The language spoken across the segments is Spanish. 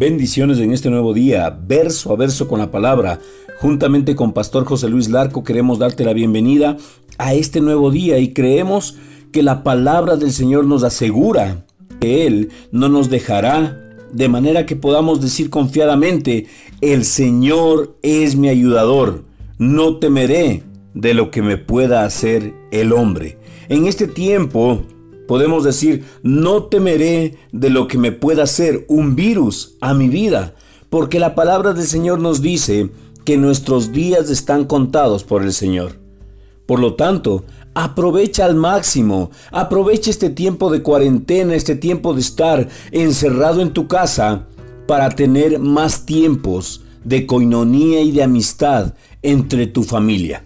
Bendiciones en este nuevo día, verso a verso con la palabra. Juntamente con Pastor José Luis Larco queremos darte la bienvenida a este nuevo día y creemos que la palabra del Señor nos asegura que Él no nos dejará, de manera que podamos decir confiadamente, el Señor es mi ayudador, no temeré de lo que me pueda hacer el hombre. En este tiempo, Podemos decir, no temeré de lo que me pueda hacer un virus a mi vida, porque la palabra del Señor nos dice que nuestros días están contados por el Señor. Por lo tanto, aprovecha al máximo, aprovecha este tiempo de cuarentena, este tiempo de estar encerrado en tu casa para tener más tiempos de coinonía y de amistad entre tu familia.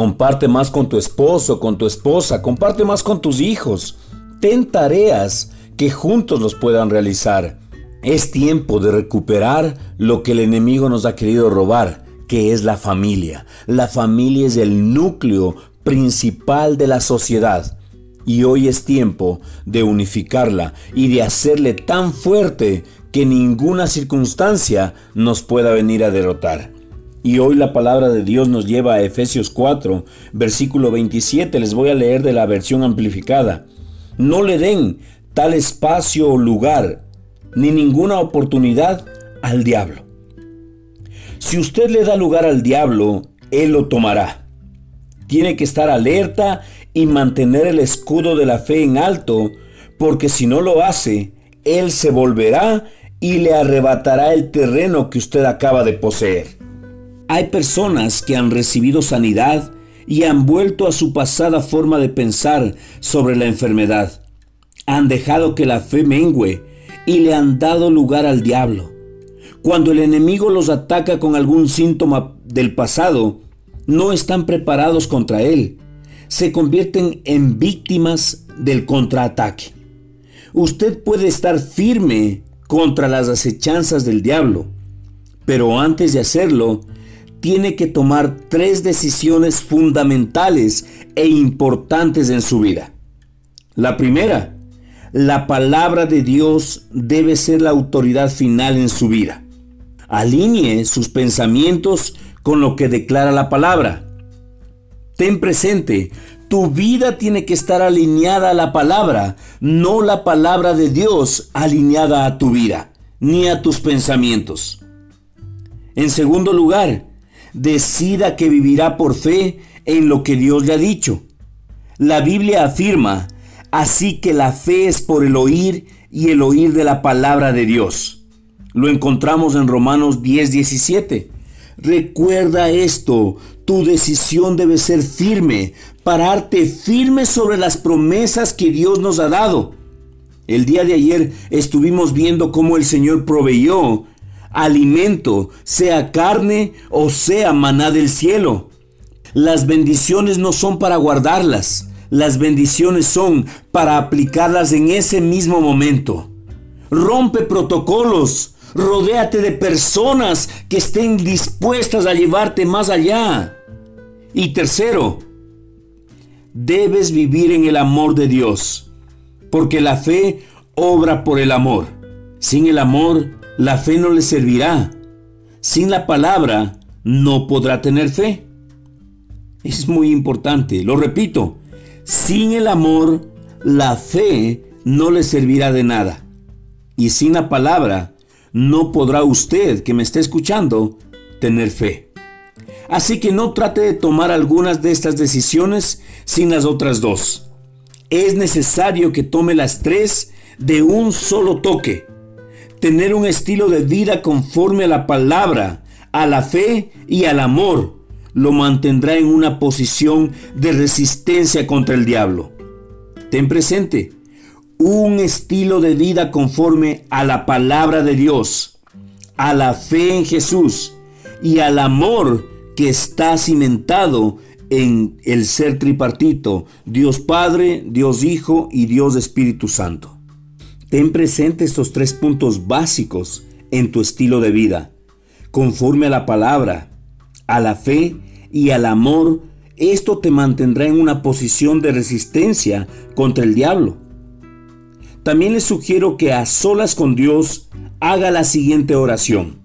Comparte más con tu esposo, con tu esposa, comparte más con tus hijos. Ten tareas que juntos los puedan realizar. Es tiempo de recuperar lo que el enemigo nos ha querido robar, que es la familia. La familia es el núcleo principal de la sociedad. Y hoy es tiempo de unificarla y de hacerle tan fuerte que ninguna circunstancia nos pueda venir a derrotar. Y hoy la palabra de Dios nos lleva a Efesios 4, versículo 27. Les voy a leer de la versión amplificada. No le den tal espacio o lugar, ni ninguna oportunidad al diablo. Si usted le da lugar al diablo, él lo tomará. Tiene que estar alerta y mantener el escudo de la fe en alto, porque si no lo hace, él se volverá y le arrebatará el terreno que usted acaba de poseer. Hay personas que han recibido sanidad y han vuelto a su pasada forma de pensar sobre la enfermedad. Han dejado que la fe mengüe y le han dado lugar al diablo. Cuando el enemigo los ataca con algún síntoma del pasado, no están preparados contra él. Se convierten en víctimas del contraataque. Usted puede estar firme contra las acechanzas del diablo, pero antes de hacerlo, tiene que tomar tres decisiones fundamentales e importantes en su vida. La primera, la palabra de Dios debe ser la autoridad final en su vida. Alinee sus pensamientos con lo que declara la palabra. Ten presente, tu vida tiene que estar alineada a la palabra, no la palabra de Dios alineada a tu vida, ni a tus pensamientos. En segundo lugar, decida que vivirá por fe en lo que Dios le ha dicho. La Biblia afirma, así que la fe es por el oír y el oír de la palabra de Dios. Lo encontramos en Romanos 10, 17. Recuerda esto, tu decisión debe ser firme, pararte firme sobre las promesas que Dios nos ha dado. El día de ayer estuvimos viendo cómo el Señor proveyó alimento, sea carne o sea maná del cielo. Las bendiciones no son para guardarlas, las bendiciones son para aplicarlas en ese mismo momento. Rompe protocolos, rodéate de personas que estén dispuestas a llevarte más allá. Y tercero, debes vivir en el amor de Dios, porque la fe obra por el amor. Sin el amor, la fe no le servirá. Sin la palabra no podrá tener fe. Es muy importante, lo repito, sin el amor la fe no le servirá de nada. Y sin la palabra no podrá usted que me esté escuchando tener fe. Así que no trate de tomar algunas de estas decisiones sin las otras dos. Es necesario que tome las tres de un solo toque tener un estilo de vida conforme a la palabra, a la fe y al amor, lo mantendrá en una posición de resistencia contra el diablo. Ten presente, un estilo de vida conforme a la palabra de Dios, a la fe en Jesús y al amor que está cimentado en el ser tripartito, Dios Padre, Dios Hijo y Dios Espíritu Santo. Ten presente estos tres puntos básicos en tu estilo de vida. Conforme a la palabra, a la fe y al amor, esto te mantendrá en una posición de resistencia contra el diablo. También les sugiero que a solas con Dios haga la siguiente oración.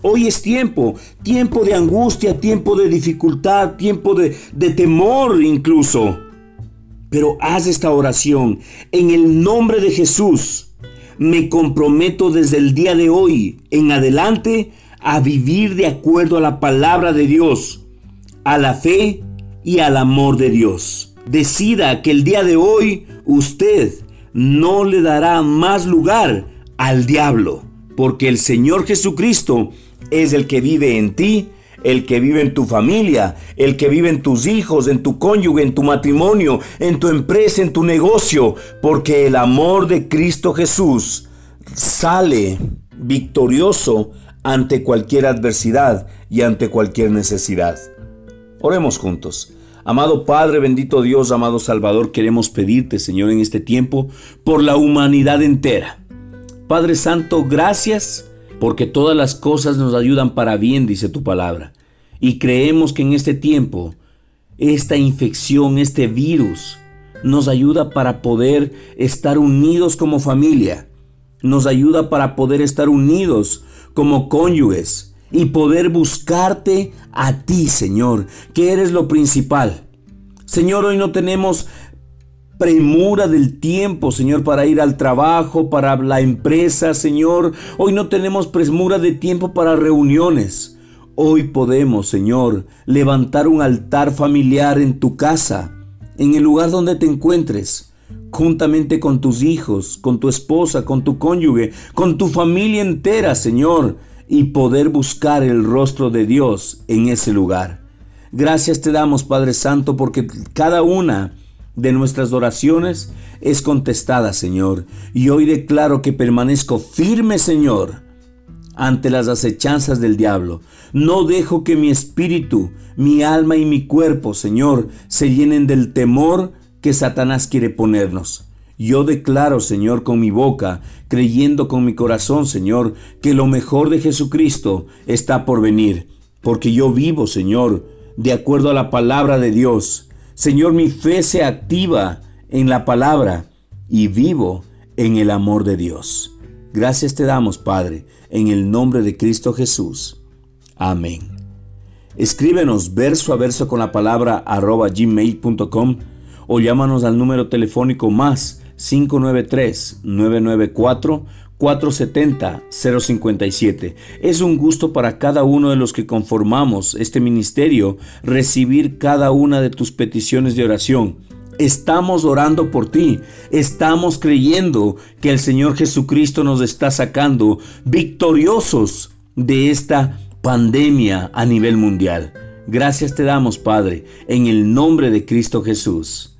Hoy es tiempo, tiempo de angustia, tiempo de dificultad, tiempo de, de temor incluso. Pero haz esta oración en el nombre de Jesús. Me comprometo desde el día de hoy en adelante a vivir de acuerdo a la palabra de Dios, a la fe y al amor de Dios. Decida que el día de hoy usted no le dará más lugar al diablo, porque el Señor Jesucristo es el que vive en ti, el que vive en tu familia, el que vive en tus hijos, en tu cónyuge, en tu matrimonio, en tu empresa, en tu negocio, porque el amor de Cristo Jesús sale victorioso ante cualquier adversidad y ante cualquier necesidad. Oremos juntos. Amado Padre, bendito Dios, amado Salvador, queremos pedirte, Señor, en este tiempo, por la humanidad entera. Padre Santo, gracias porque todas las cosas nos ayudan para bien, dice tu palabra. Y creemos que en este tiempo, esta infección, este virus, nos ayuda para poder estar unidos como familia. Nos ayuda para poder estar unidos como cónyuges y poder buscarte a ti, Señor, que eres lo principal. Señor, hoy no tenemos premura del tiempo, Señor, para ir al trabajo, para la empresa, Señor. Hoy no tenemos premura de tiempo para reuniones. Hoy podemos, Señor, levantar un altar familiar en tu casa, en el lugar donde te encuentres, juntamente con tus hijos, con tu esposa, con tu cónyuge, con tu familia entera, Señor, y poder buscar el rostro de Dios en ese lugar. Gracias te damos, Padre Santo, porque cada una de nuestras oraciones es contestada, Señor. Y hoy declaro que permanezco firme, Señor, ante las acechanzas del diablo. No dejo que mi espíritu, mi alma y mi cuerpo, Señor, se llenen del temor que Satanás quiere ponernos. Yo declaro, Señor, con mi boca, creyendo con mi corazón, Señor, que lo mejor de Jesucristo está por venir, porque yo vivo, Señor, de acuerdo a la palabra de Dios Señor, mi fe se activa en la palabra y vivo en el amor de Dios. Gracias te damos, Padre, en el nombre de Cristo Jesús. Amén. Escríbenos verso a verso con la palabra arroba gmail.com o llámanos al número telefónico más 593 994 470-057. Es un gusto para cada uno de los que conformamos este ministerio recibir cada una de tus peticiones de oración. Estamos orando por ti, estamos creyendo que el Señor Jesucristo nos está sacando victoriosos de esta pandemia a nivel mundial. Gracias te damos, Padre, en el nombre de Cristo Jesús.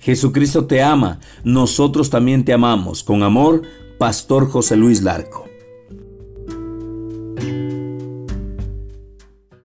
Jesucristo te ama, nosotros también te amamos. Con amor, Pastor José Luis Larco.